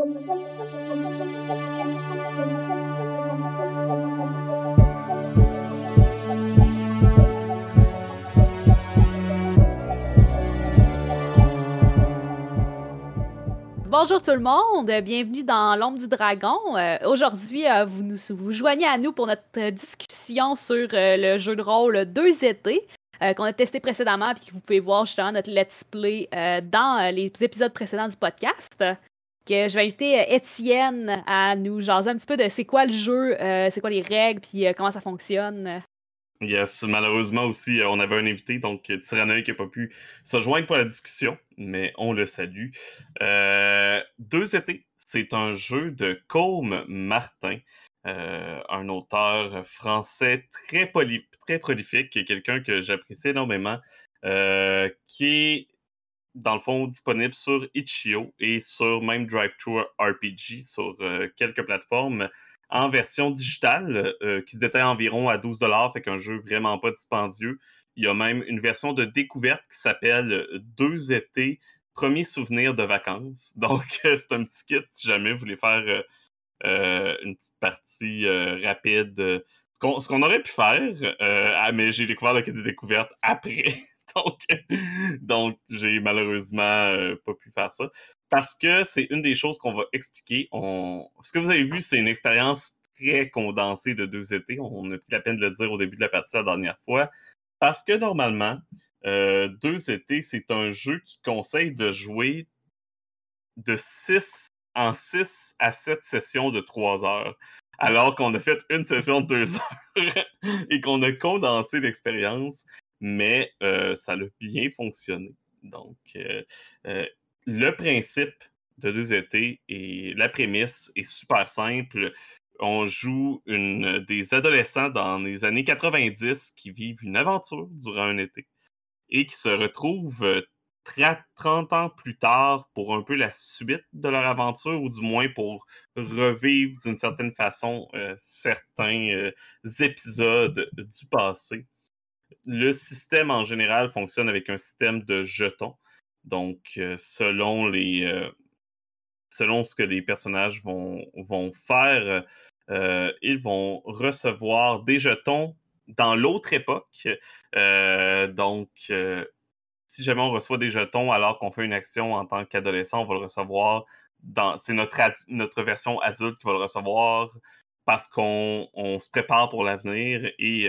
Bonjour tout le monde, bienvenue dans l'ombre du dragon. Euh, aujourd'hui, euh, vous nous vous joignez à nous pour notre discussion sur euh, le jeu de rôle Deux étés qu'on a testé précédemment et que vous pouvez voir justement notre let's play dans les épisodes précédents du podcast. Que je vais inviter Étienne à nous jaser un petit peu de c'est quoi le jeu, c'est quoi les règles puis comment ça fonctionne. Yes, malheureusement aussi, euh, on avait un invité, donc euh, Tyrannoï qui n'a pas pu se joindre pour la discussion, mais on le salue. Euh, Deux étés, c'est un jeu de Côme Martin, un auteur français très, très prolifique, quelqu'un que j'apprécie énormément, qui est dans le fond disponible sur Itch.io et sur même DriveThru RPG sur quelques plateformes en version digitale euh, qui se détaille environ à 12 fait qu'un jeu vraiment pas dispendieux. Il y a même une version de découverte qui s'appelle euh, Deux étés, premier souvenir de vacances. Donc, c'est un petit kit si jamais vous voulez faire euh, une petite partie rapide. Ce qu'on aurait pu faire, mais j'ai découvert le kit de découverte après. donc, donc j'ai malheureusement pas pu faire ça parce que c'est une des choses qu'on va expliquer. Ce que vous avez vu, c'est une expérience très condensée de deux étés. On a pris la peine de le dire au début de la partie la dernière fois. Parce que normalement, euh, deux étés, c'est un jeu qui conseille de jouer de 6 en 6 à 7 sessions de 3 heures. Alors qu'on a fait une session de 2 heures et qu'on a condensé l'expérience, mais euh, ça a bien fonctionné. Donc, euh, le principe de deux étés et la prémisse est super simple. On joue des adolescents dans les années 90 qui vivent une aventure durant un été et qui se retrouvent 30 ans plus tard pour un peu la suite de leur aventure ou du moins pour revivre d'une certaine façon euh, certains euh, épisodes du passé. Le système en général fonctionne avec un système de jetons. Donc, euh, euh, selon ce que les personnages vont, faire, euh, ils vont recevoir des jetons dans l'autre époque. donc, si jamais on reçoit des jetons alors qu'on fait une action en tant qu'adolescent, on va le recevoir dans. C'est notre, notre version adulte qui va le recevoir parce qu'on se prépare pour l'avenir et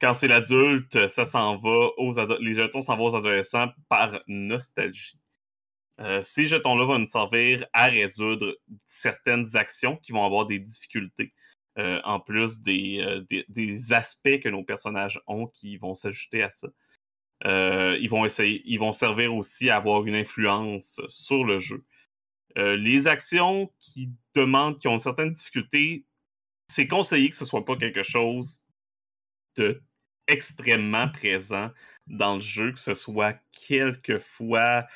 quand c'est l'adulte, ça s'en va aux les jetons s'en vont aux adolescents par nostalgie. Euh, ces jetons-là vont nous servir à résoudre certaines actions qui vont avoir des difficultés, euh, en plus euh, des, des, aspects que nos personnages ont qui vont s'ajouter à ça. ils vont essayer, ils vont servir aussi à avoir une influence sur le jeu. les actions qui demandent, qui ont certaines difficultés, c'est conseillé que ce soit pas quelque chose de extrêmement présent dans le jeu, que ce soit quelques fois,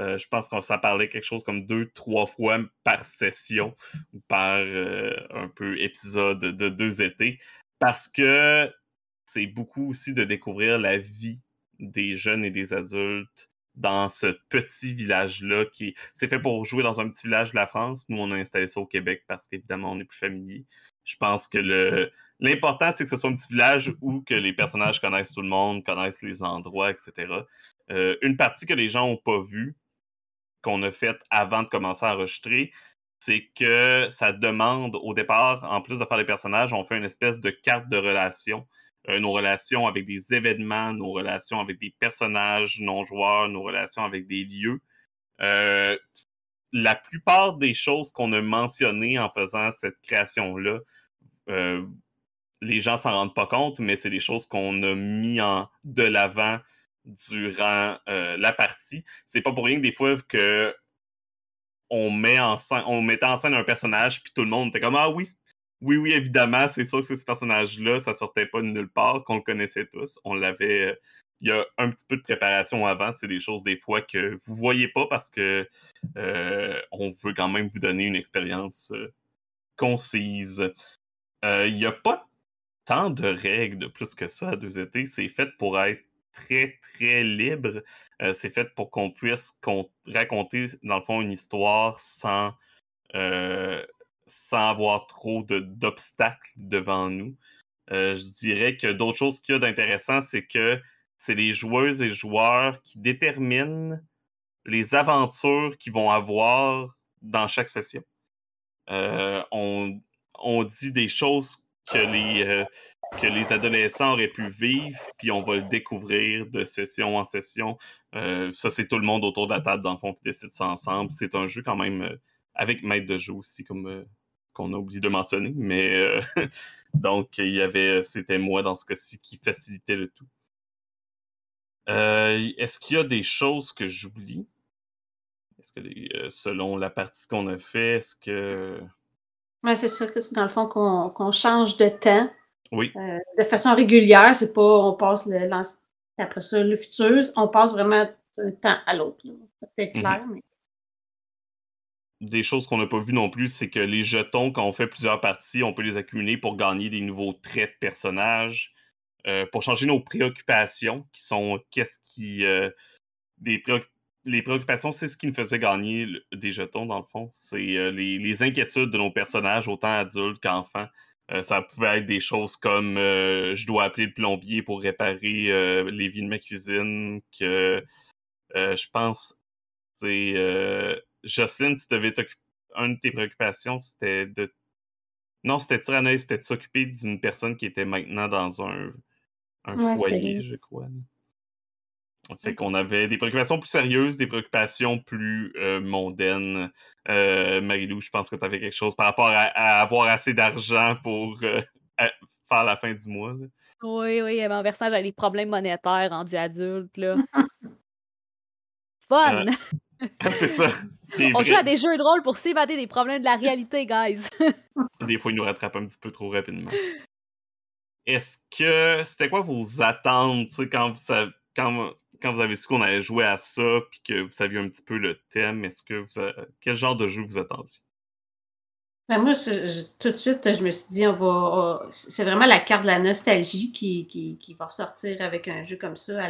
euh, je pense qu'on s'en parlait quelque chose comme deux, trois fois par session ou par euh, un peu épisode de deux étés, parce que c'est beaucoup aussi de découvrir la vie des jeunes et des adultes dans ce petit village-là qui c'est fait pour jouer dans un petit village de la France. Nous, on a installé ça au Québec parce qu'évidemment, on est plus familier. Je pense que le, L'important, c'est que ce soit un petit village où que les personnages connaissent tout le monde, connaissent les endroits, etc. Euh, une partie que les gens n'ont pas vue, qu'on a faite avant de commencer à enregistrer, c'est que ça demande au départ, en plus de faire les personnages, on fait une espèce de carte de relation. Euh, nos relations avec des événements, nos relations avec des personnages non-joueurs, nos relations avec des lieux. Euh, la plupart des choses qu'on a mentionnées en faisant cette création-là, les gens s'en rendent pas compte, mais c'est des choses qu'on a mis en de l'avant durant euh, la partie. C'est pas pour rien que des fois que on met en scène, on mettait en scène un personnage, puis tout le monde était comme Ah oui, oui, oui, évidemment, c'est sûr que ce personnage-là, ça sortait pas de nulle part, qu'on le connaissait tous. On l'avait. Euh, il y a un petit peu de préparation avant. C'est des choses des fois que vous voyez pas parce que euh, on veut quand même vous donner une expérience concise. Il n'y a pas tant de règles de plus que ça à deux étés. C'est fait pour être très, très libre. Euh, c'est fait pour qu'on puisse raconter, dans le fond, une histoire sans sans avoir trop d'obstacles devant nous. je dirais que d'autres choses qu'il y a d'intéressant, c'est que c'est les joueuses et joueurs qui déterminent les aventures qu'ils vont avoir dans chaque session. on, on, dit des choses que les, que les adolescents auraient pu vivre, puis on va le découvrir de session en session. Euh, ça, c'est tout le monde autour de la table, dans le fond, qui décide ça ensemble. C'est un jeu quand même euh, avec maître de jeu aussi, comme euh, qu'on a oublié de mentionner. Mais donc, il y avait, c'était moi dans ce cas-ci qui facilitait le tout. Est-ce qu'il y a des choses que j'oublie? Est-ce que selon la partie qu'on a fait, est-ce que. Oui, c'est ça que c'est dans le fond qu'on change de temps. Oui. Euh, de façon régulière, c'est pas on passe le, après ça le futur, on passe vraiment d'un temps à l'autre. C'est peut-être mhm. clair, mais. Des choses qu'on n'a pas vues non plus, c'est que les jetons, quand on fait plusieurs parties, on peut les accumuler pour gagner des nouveaux traits de personnages, euh, pour changer nos préoccupations, qui sont qu'est-ce qui. Euh, des les préoccupations, c'est ce qui nous faisait gagner des jetons, dans le fond. C'est les, les, inquiétudes de nos personnages, autant adultes qu'enfants. Euh, ça pouvait être des choses comme euh, je dois appeler le plombier pour réparer euh, les vies de ma cuisine, que je pense, c'est Jocelyne, tu devais t'occuper. Une de tes préoccupations, c'était de. Non, c'était Tyranneuse, c'était de s'occuper d'une personne qui était maintenant dans un, un foyer, je crois. Fait qu'on avait des préoccupations plus sérieuses, des préoccupations plus euh, mondaines. Euh, Marilou, je pense que tu avais quelque chose par rapport à, avoir assez d'argent pour euh, faire la fin du mois. Oui, oui, en versant les problèmes monétaires rendus adultes. Là. Fun! c'est ça. On joue à des jeux de rôle pour s'évader des problèmes de la réalité, guys. des fois, ils nous rattrapent un petit peu trop rapidement. Est-ce que c'était quoi vos attentes quand vous savez quand, quand vous avez su qu'on allait jouer à ça, puis que vous saviez un petit peu le thème, est-ce que vous quel genre de jeu vous attendiez? Ben moi, tout de suite, je me suis dit, on va. c'est vraiment la carte de la nostalgie qui, qui, va ressortir avec un jeu comme ça,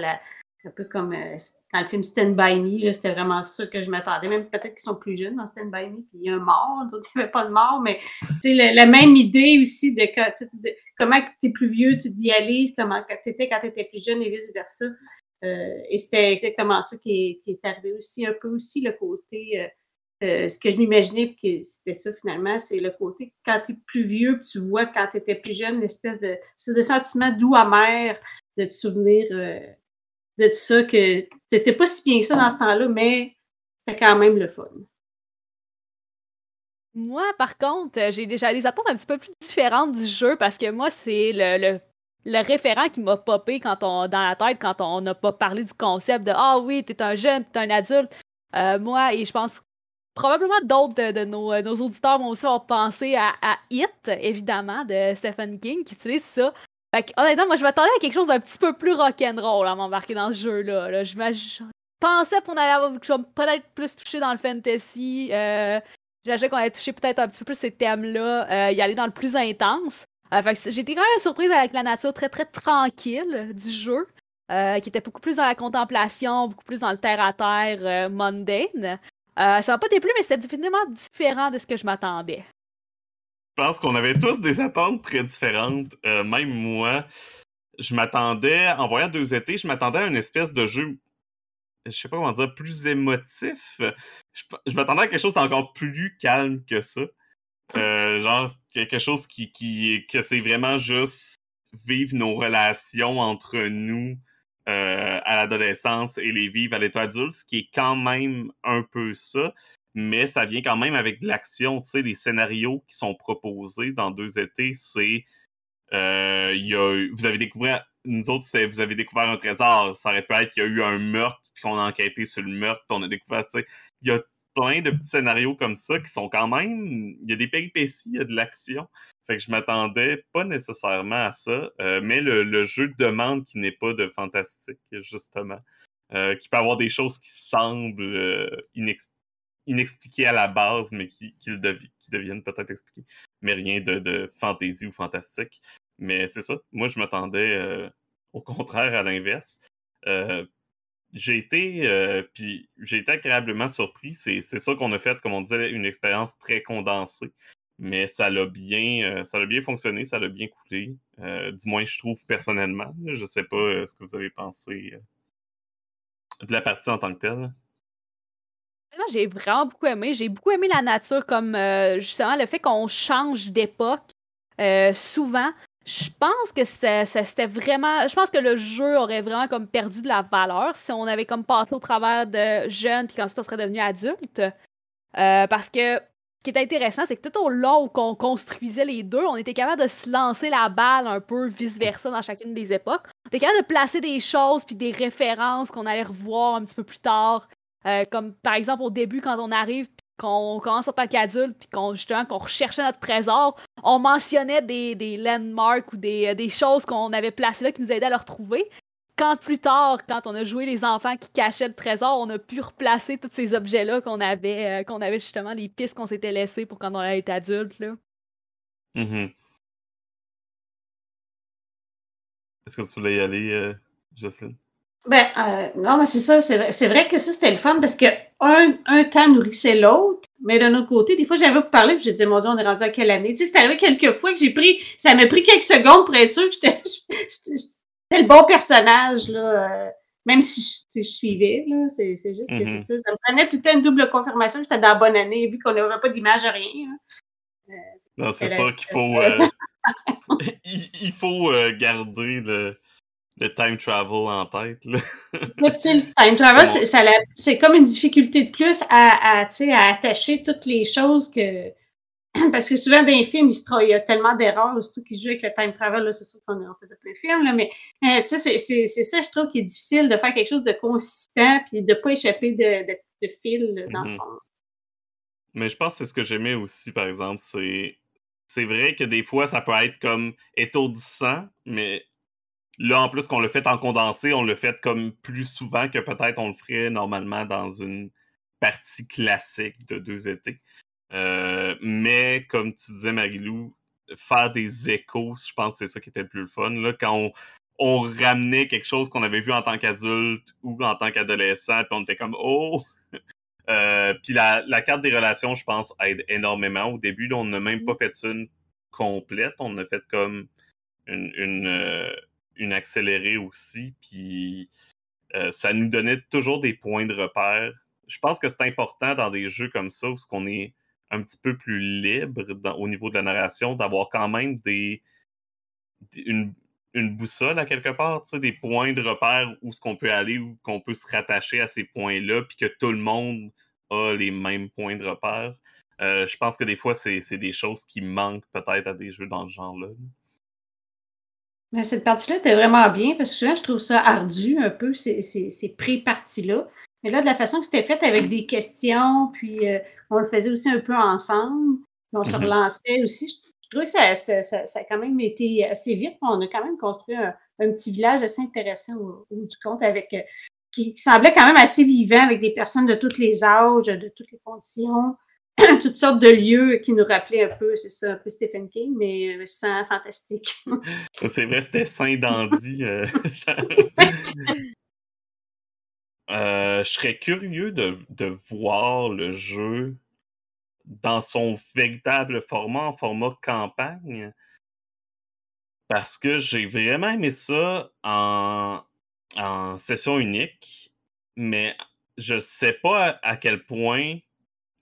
un peu comme euh, dans le film Stand By Me. C'était vraiment ça que je m'attendais. Même peut-être qu'ils sont plus jeunes dans Stand By Me, puis il y a un mort, d'autres, il n'y avait pas de mort, mais la, même idée aussi de, comment tu es plus vieux, tu t'y comment tu étais quand tu étais plus jeune et vice-versa. Euh, et c'était exactement ça qui est, arrivé aussi, un peu aussi le côté, euh, euh, ce que je m'imaginais, que c'était ça finalement, c'est le côté quand tu es plus vieux, tu vois quand tu étais plus jeune, l'espèce de, c'est des sentiments doux, amers, de te souvenir de ça, que c'était pas si bien que ça dans ce temps-là, mais c'était quand même le fun. Moi, par contre, j'ai déjà les attentes un petit peu plus différentes du jeu parce que moi, c'est le référent qui m'a popé quand on, dans la tête quand on n'a pas parlé du concept de Ah oui, t'es un jeune, t'es un adulte. Euh, moi, et je pense probablement d'autres de, nos, auditeurs vont aussi avoir pensé à, à, It, évidemment, de Stephen King, qui utilise ça. Fait honnêtement, moi, je m'attendais à quelque chose d'un petit peu plus rock'n'roll à m'embarquer dans ce jeu-là. Là. Je, pensais qu'on allait peut-être plus toucher dans le fantasy. Euh, qu'on allait toucher peut-être un petit peu plus ces thèmes-là, euh, y aller dans le plus intense. Euh, J'étais quand même surprise avec la nature très très tranquille du jeu, euh, qui était beaucoup plus dans la contemplation, beaucoup plus dans le terre-à-terre euh, mundane. ça m'a pas déplu, mais c'était définitivement différent de ce que je m'attendais. Je pense qu'on avait tous des attentes très différentes. même moi, je m'attendais, en voyant deux étés, je m'attendais à une espèce de jeu je sais pas comment dire, plus émotif. Je m'attendais à quelque chose d'encore plus calme que ça. Euh, genre, quelque chose qui, qui que c'est vraiment juste vivre nos relations entre nous euh, à l'adolescence et les vivre à l'état adulte, ce qui est quand même un peu ça, mais ça vient quand même avec de l'action. Tu sais, les scénarios qui sont proposés dans deux étés, c'est euh, vous avez découvert, nous autres, vous avez découvert un trésor. Ça aurait pu être qu'il y a eu un meurtre, puis qu'on a enquêté sur le meurtre, puis on a découvert, tu sais, il y a plein de petits scénarios comme ça qui sont quand même. Il y a des péripéties, il y a de l'action. Fait que je m'attendais pas nécessairement à ça. Euh, mais le, jeu demande qui n'est pas de fantastique, justement. Euh, qui peut avoir des choses qui semblent euh, inexpliquées à la base, mais qui, qui, deviennent peut-être expliquées. Mais rien de, de fantaisie ou fantastique. Mais c'est ça. Moi, je m'attendais au contraire à l'inverse j'ai été, j'ai été agréablement surpris. C'est ça qu'on a fait, comme on disait, une expérience très condensée. Mais ça l'a bien, ça bien fonctionné, ça l'a bien coulé. du moins, je trouve personnellement. Je sais pas ce que vous avez pensé de la partie en tant que telle. J'ai vraiment beaucoup aimé. J'ai beaucoup aimé la nature, comme justement le fait qu'on change d'époque souvent je pense que c'était vraiment. Je pense que le jeu aurait vraiment comme perdu de la valeur si on avait comme passé au travers de jeunes puis qu'ensuite on serait devenu adulte. Euh, parce que ce qui est intéressant, c'est que tout au long où on construisait les deux, on était capable de se lancer la balle un peu vice-versa dans chacune des époques. On était capable de placer des choses puis des références qu'on allait revoir un petit peu plus tard. Euh, comme par exemple au début, quand on arrive qu'on commence en tant qu'adulte, puis qu'on justement qu'on recherchait notre trésor, on mentionnait des, des landmarks ou des, des choses qu'on avait placées là qui nous aidaient à le retrouver. Quand plus tard, quand on a joué les enfants qui cachaient le trésor, on a pu replacer tous ces objets-là qu'on avait, euh, qu'on avait justement les pistes qu'on s'était laissées pour quand on été adulte. Là. Mm-hmm. Est-ce que tu voulais y aller, euh, Jocelyne? Ben, euh, non, mais c'est ça, c'est vrai, que ça, c'était le fun parce que un, un temps nourrissait l'autre, mais d'un autre côté, des fois, j'avais parler, puis j'ai dit, mon Dieu, on est rendu à quelle année? Tu sais, c'est arrivé quelques fois que j'ai pris, ça m'a pris quelques secondes pour être sûr que j'étais le bon personnage, là. Euh, même si je, suivais, là, c'est juste que c'est mm-hmm. ça. Ça me prenait tout le temps une double confirmation que j'étais dans la bonne année, vu qu'on n'avait pas d'image, rien. Euh, non, c'est ça qu'il faut. il, faut garder le le time travel en tête. Là. le petit time travel, c'est comme une difficulté de plus à, à, à attacher toutes les choses que. Parce que souvent dans les films, il, y a tellement d'erreurs, surtout qu'ils jouent avec le time travel, c'est sûr qu'on faisait plein de films, là, mais euh, c'est ça, je trouve, qui est difficile de faire quelque chose de consistant puis de ne pas échapper de, de, de fil dans le mm-hmm. fond. Mais je pense que c'est ce que j'aimais aussi, par exemple, c'est. C'est vrai que des fois, ça peut être comme étourdissant, mais Là, en plus qu'on le fait en condensé, on le fait comme plus souvent que peut-être on le ferait normalement dans une partie classique de deux étés. Euh, mais comme tu disais, Marilou, faire des échos, je pense que c'est ça qui était le plus fun. Là, quand on, ramenait quelque chose qu'on avait vu en tant qu'adulte ou en tant qu'adolescent, puis on était comme Oh! Euh, puis la, carte des relations, je pense, aide énormément. Au début, on n'a même pas fait une complète. On a fait comme une, euh, une accélérée aussi, puis euh, ça nous donnait toujours des points de repère. Je pense que c'est important dans des jeux comme ça, où on est un petit peu plus libre au niveau de la narration, d'avoir quand même des, une, boussole à quelque part, des points de repère où ce qu'on peut aller, où qu'on peut se rattacher à ces points-là, puis que tout le monde a les mêmes points de repère. Euh, je pense que des fois, c'est des choses qui manquent peut-être à des jeux dans ce genre-là. Mais cette partie-là était vraiment bien parce que souvent, je trouve ça ardu un peu, ces, ces, pré-parties-là. Mais là, de la façon que c'était fait avec des questions, puis euh, on le faisait aussi un peu ensemble, on se mm-hmm. relançait aussi. Je, trouvais que ça, ça, a quand même été assez vite. On a quand même construit un, petit village assez intéressant au, bout du compte avec euh, qui semblait quand même assez vivant avec des personnes de tous les âges, de toutes les conditions. toutes sortes de lieux qui nous rappelaient un peu, c'est ça, un peu Stephen King, mais euh, sans fantastique. c'est vrai, c'était saint dandy. Euh, euh, je serais curieux de, voir le jeu dans son véritable format, en format campagne. Parce que j'ai vraiment aimé ça en, en session unique, mais je sais pas à quel point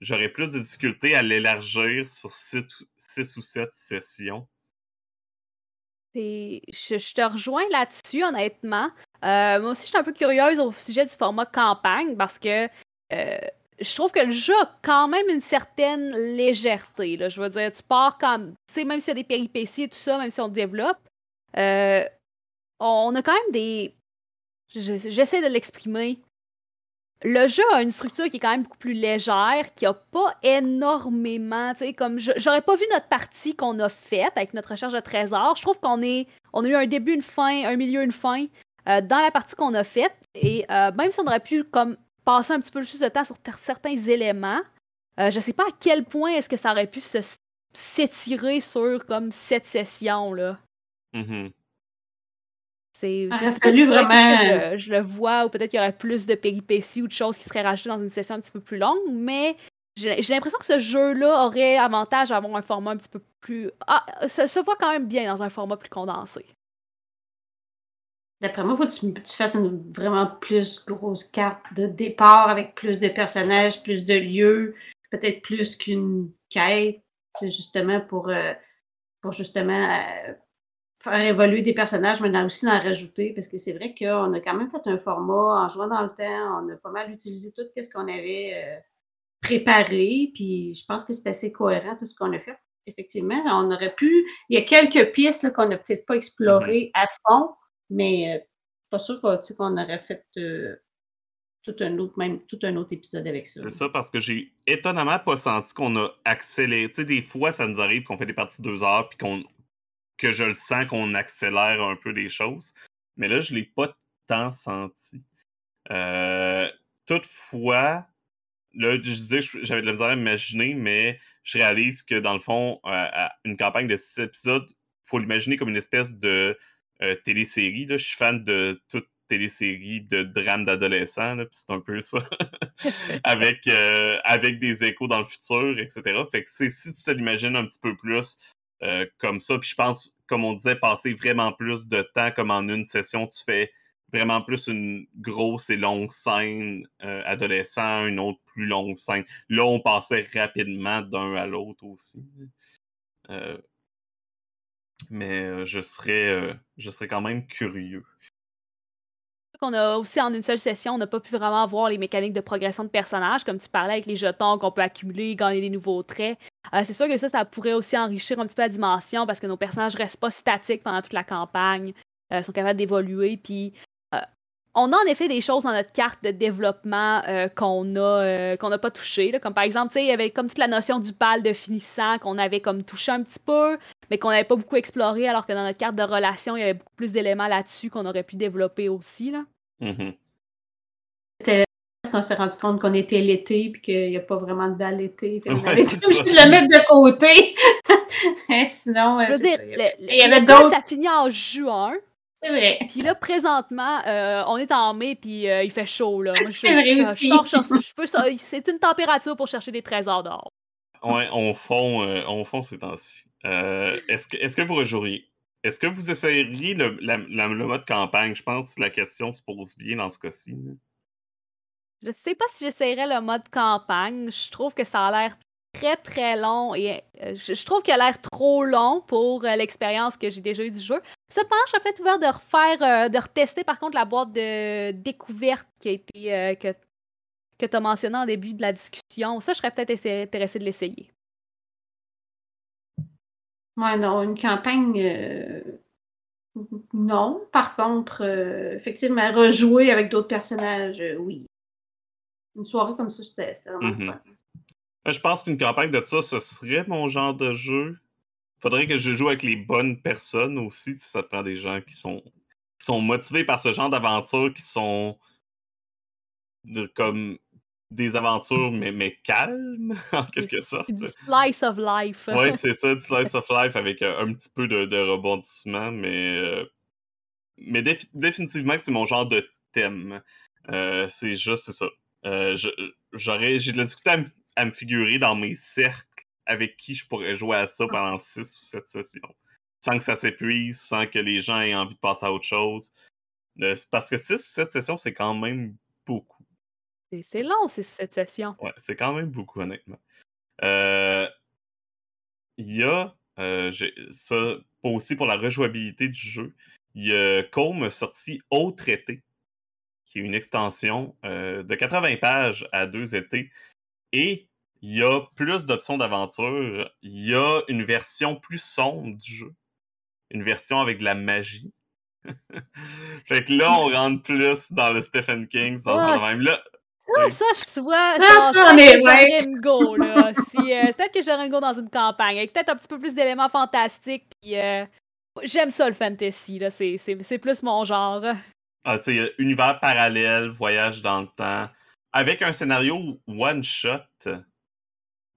j'aurais plus de difficultés à l'élargir sur six, ou sept sessions. Je, je, te rejoins là-dessus, honnêtement. Euh, moi aussi, je suis un peu curieuse au sujet du format campagne parce que euh, je trouve que le jeu a quand même une certaine légèreté. Là. Je veux dire, tu pars comme. Tu sais, même s'il y a des péripéties et tout ça, même si on développe, euh, on a quand même des. J'essaie de l'exprimer le jeu a une structure qui est quand même beaucoup plus légère, qui a pas énormément, tu sais, comme j'aurais pas vu notre partie qu'on a faite avec notre recherche de trésors. Je trouve qu'on est, on a eu un début, une fin, un milieu, une fin euh, dans la partie qu'on a faite. Et euh, même si on aurait pu comme passer un petit peu plus de temps sur certains éléments, euh, je sais pas à quel point est-ce que ça aurait pu s'étirer sur comme cette session là. Mm-hmm. Il aurait fallu vraiment. Je, je, le vois, ou peut-être qu'il y aurait plus de péripéties ou de choses qui seraient rajoutées dans une session un petit peu plus longue, mais j'ai l'impression que ce jeu-là aurait avantage à avoir un format un petit peu plus. Ah, ça se voit quand même bien dans un format plus condensé. D'après moi, il faut que tu, fasses une vraiment plus grosse carte de départ avec plus de personnages, plus de lieux, peut-être plus qu'une quête, justement pour, euh, pour justement euh, faire évoluer des personnages, mais aussi en rajouter, parce que c'est vrai qu'on a quand même fait un format en jouant dans le temps, on a pas mal utilisé tout ce qu'on avait euh, préparé, puis je pense que c'est assez cohérent tout ce qu'on a fait. Effectivement, on aurait pu, il y a quelques pistes qu'on n'a peut-être pas explorées mm-hmm. à fond, mais euh, pas sûr qu'on aurait fait euh, tout, un autre, même, tout un autre épisode avec ça. C'est ça, parce que j'ai étonnamment pas senti qu'on a accéléré. Tu sais, des fois, ça nous arrive qu'on fait des parties de deux heures, puis qu'on que je le sens qu'on accélère un peu des choses. Mais là, je l'ai pas tant senti. Euh, toutefois, là, je disais que j'avais de la misère à imaginer, mais je réalise que dans le fond, une campagne de six épisodes, faut l'imaginer comme une espèce de euh, télésérie. Là. Je suis fan de toute télésérie de drame d'adolescents, c'est un peu ça. avec, euh, avec des échos dans le futur, etc. Fait que si tu te l'imagines un petit peu plus euh, comme ça, puis je pense, comme on disait, passer vraiment plus de temps, comme en une session, tu fais vraiment plus une grosse et longue scène adolescent, une autre plus longue scène. Là, on passait rapidement d'un à l'autre aussi. Mais euh, je, serais, euh, je serais quand même curieux. On a aussi en une seule session, on n'a pas pu vraiment voir les mécaniques de progression de personnages, comme tu parlais avec les jetons qu'on peut accumuler, gagner des nouveaux traits. Euh, c'est sûr que ça, ça pourrait aussi enrichir un petit peu la dimension parce que nos personnages restent pas statiques pendant toute la campagne, Ils sont capables d'évoluer. Puis on a en effet des choses dans notre carte de développement euh, qu'on a euh, qu'on n'a pas touché. Comme par exemple, il y avait comme toute la notion du pal de finissant qu'on avait comme touché un petit peu, mais qu'on n'avait pas beaucoup exploré, alors que dans notre carte de relation, il y avait beaucoup plus d'éléments là-dessus qu'on aurait pu développer aussi. Mm-hmm. C'était qu'on s'est rendu compte qu'on était l'été puis qu'il n'y a pas vraiment de bal l'été. On avait dû le mettre de côté. Sinon, il y avait d'autres. Ça finit en juin. C'est vrai. Puis là, présentement, euh, on est en mai, puis euh, il fait chaud, là. C'est vrai aussi. C'est une température pour chercher des trésors d'or. Ouais, on fond, euh, on fond ces temps-ci. Est-ce que, est que vous rejoueriez? Est-ce que vous essayeriez le, mode campagne? Je pense que la question se pose bien dans ce cas-ci. Je sais pas si j'essayerais le mode campagne. Je trouve que ça a l'air très très long et euh, je, trouve qu'il a l'air trop long pour euh, l'expérience que j'ai déjà eue du jeu. Cependant, je serais peut-être ouvert de refaire, euh, de retester par contre la boîte de découverte qui a été que, que tu as mentionné en début de la discussion. Ça, je serais peut-être intéressé de l'essayer. Ouais, non, une campagne. Non. Par contre, effectivement, rejouer avec d'autres personnages, oui. Une soirée comme ça, c'était vraiment mm-hmm. fun. Je pense qu'une campagne de ça, ce serait mon genre de jeu. Faudrait que je joue avec les bonnes personnes aussi, si ça te prend des gens qui sont, sont motivés par ce genre d'aventure, qui sont comme des aventures, mais, mais calmes, en quelque sorte. Du slice of life. oui, c'est ça, du slice of life avec euh, un, petit peu de, rebondissement, mais, euh, mais définitivement que c'est mon genre de thème. Euh, c'est juste, c'est ça. j'aurais, j'ai de la difficulté à me à me figurer dans mes cercles avec qui je pourrais jouer à ça pendant 6 ou 7 sessions. Sans que ça s'épuise, sans que les gens aient envie de passer à autre chose. Parce que 6 ou 7 sessions, c'est quand même beaucoup. C'est long, 6 ou 7 sessions. Ouais, c'est quand même beaucoup, honnêtement. Euh, il y a euh, ça aussi pour la rejouabilité du jeu. Il y a Combe sorti Autre été, qui est une extension de 80 pages à deux étés et il y a plus d'options d'aventure. Il y a une version plus sombre du jeu. Une version avec de la magie. fait que là, on rentre plus dans le Stephen King. Dans même. Là, ça, ça, je vois. Ça, ça, on est ouais. go, là. si, euh, peut-être que j'aurais une go dans une campagne, avec peut-être un petit peu plus d'éléments fantastiques. Puis, euh, j'aime ça, le fantasy, là. C'est plus mon genre. Ah, tu sais, univers parallèle, voyage dans le temps avec un scénario one shot.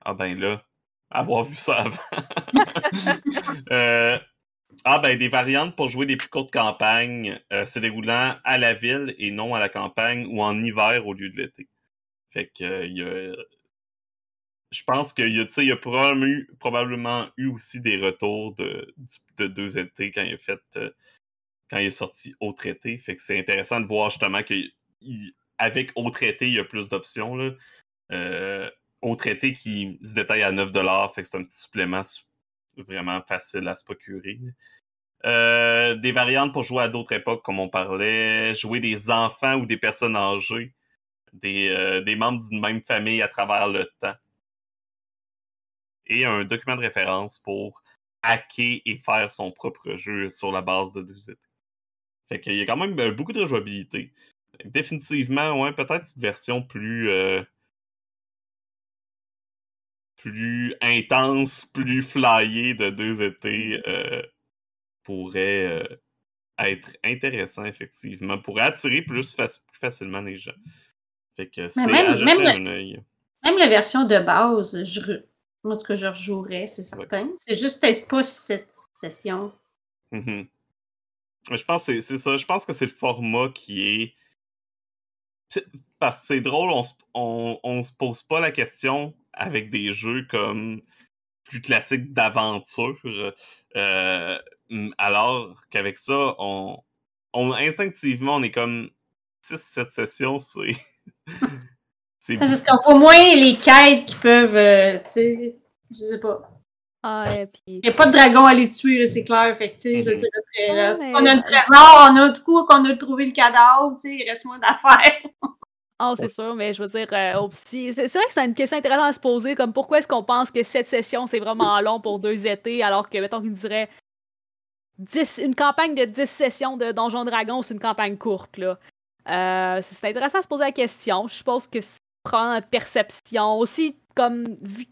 Ah ben là, avoir vu ça avant. Euh, Ah, ben, des variantes pour jouer des plus courtes campagnes, euh, se déroulant à la ville et non à la campagne ou en hiver au lieu de l'été. Fait que, euh, y a. Je pense qu'il y a, y a probablement eu, aussi des retours de, de deux étés quand il a fait. euh, quand il est sorti au traité. Fait que c'est intéressant de voir justement qu'avec au traité, il y a plus d'options. là. Euh, au traité qui se détaille à 9$, fait que c'est un petit supplément su- vraiment facile à se procurer. Euh, des variantes pour jouer à d'autres époques, comme on parlait, jouer des enfants ou des personnes âgées, des, euh, des membres d'une même famille à travers le temps. Et un document de référence pour hacker et faire son propre jeu sur la base de deux étés. Fait qu'il y a quand même beaucoup de rejouabilité. Définitivement, ouais, peut-être une version plus. euh, plus intense, plus flyée de deux étés euh, pourrait euh, être intéressant, effectivement. Pourrait attirer plus, faci- plus facilement les gens. Fait que c'est même- même le- un œil. Même la version de base, je moi, cas, je rejouerais, c'est certain. C'est juste peut-être pas cette session. Mhm. Je pense que c'est- ça. Je pense que c'est le format qui est. Parce que c'est drôle, on, on se pose pas la question avec des jeux comme plus classiques d'aventure. euh, m- alors qu'avec ça, on, on instinctivement, on est comme 6-7 sessions, c'est. c'est C'est qu'on voit moins les quêtes qui peuvent, euh, tu sais, je sais pas. Ah, et puis. Il n'y a pas de dragon à les tuer, c'est clair. Fait que, tu sais, je veux Mhm. dire, Ah, mais- on a le trésor, on a du coup qu'on a trouvé le cadavre, tu sais, il reste moins d'affaires. Ah, c'est sûr, mais je veux dire, euh, aussi, c'est c'est vrai que c'est une question intéressante à se poser, comme pourquoi est-ce qu'on pense que cette session, c'est vraiment long pour deux étés, alors que, mettons, qu'il dirait 10, une campagne de 10 sessions de Donjon Dragon, c'est une campagne courte, là. Euh, c'est intéressant à se poser la question. Je suppose que c'est probablement notre perception. Aussi, comme, vu,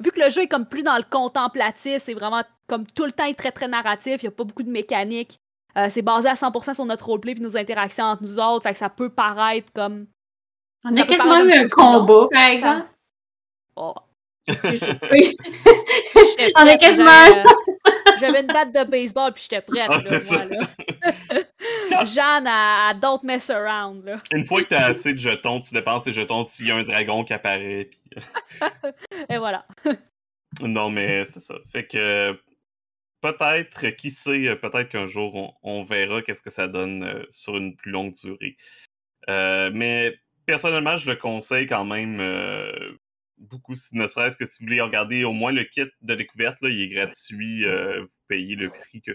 vu que le jeu est comme plus dans le contemplatif, c'est vraiment comme tout le temps est très très narratif, il n'y a pas beaucoup de mécanique. Euh, c'est basé à 100% sur notre roleplay puis nos interactions entre nous autres, fait que ça peut paraître comme On a quasiment eu un combat, par exemple. oh, On a prête, quasiment j'avais, euh, J'avais une batte de baseball puis j'étais prête. Ah, là, c'est moi, ça. là. Jeanne, à, Don't Mess Around. Là. Une fois que tu as assez de jetons, tu dépenses tes jetons, s'il y a un dragon qui apparaît. Puis... Et voilà. Non, mais c'est ça. Fait que peut-être, qui sait, peut-être qu'un jour on, on verra qu'est-ce que ça donne euh, sur une plus longue durée. Euh, mais personnellement, je le conseille quand même euh, beaucoup, ne serait-ce que si vous voulez regarder au moins le kit de découverte, là, il est gratuit. euh, vous payez le prix que,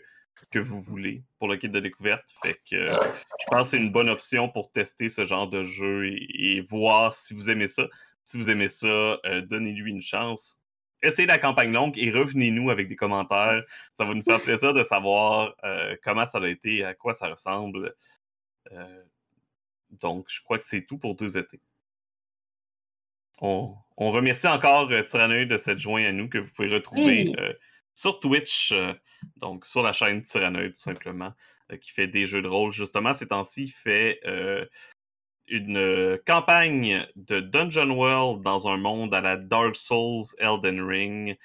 que vous voulez pour le kit de découverte. Fait que euh, je pense que c'est une bonne option pour tester ce genre de jeu et, voir si vous aimez ça. Si vous aimez ça, donnez-lui une chance essayez la campagne longue et revenez-nous avec des commentaires. Ça va nous faire plaisir de savoir comment ça a été, à quoi ça ressemble. Euh, donc, je crois que c'est tout pour deux étés. On, on remercie encore euh, de s'être joint à nous, que vous pouvez retrouver euh, sur Twitch, euh, donc sur la chaîne Tyrannoïde, tout simplement, euh, qui fait des jeux de rôle. Justement, ces temps-ci, il fait une campagne de Dungeon World dans un monde à la Dark Souls Elden Ring.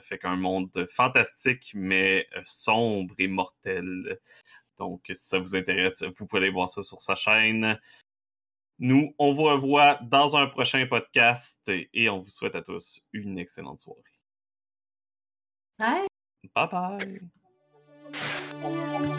Fait qu'un monde fantastique, mais sombre et mortel. Donc, si ça vous intéresse, vous pouvez aller voir ça sur sa chaîne. Nous, on vous revoit dans un prochain podcast et on vous souhaite à tous une excellente soirée. Ouais. Bye bye!